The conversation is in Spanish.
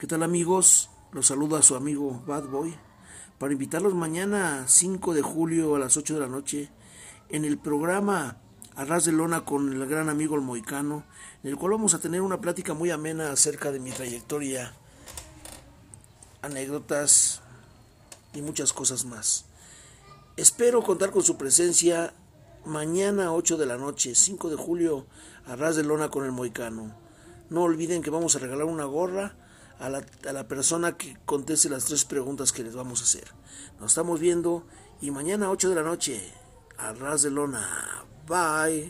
¿Qué tal amigos? Los saluda su amigo Bad Boy para invitarlos mañana 5 de julio a las 8 de la noche en el programa Arras de Lona con el gran amigo el Moicano, en el cual vamos a tener una plática muy amena acerca de mi trayectoria, anécdotas y muchas cosas más. Espero contar con su presencia mañana 8 de la noche, 5 de julio, Arras de Lona con el Moicano. No olviden que vamos a regalar una gorra a la, a la persona que conteste las tres preguntas que les vamos a hacer. Nos estamos viendo y mañana 8 de la noche, a ras de lona. Bye.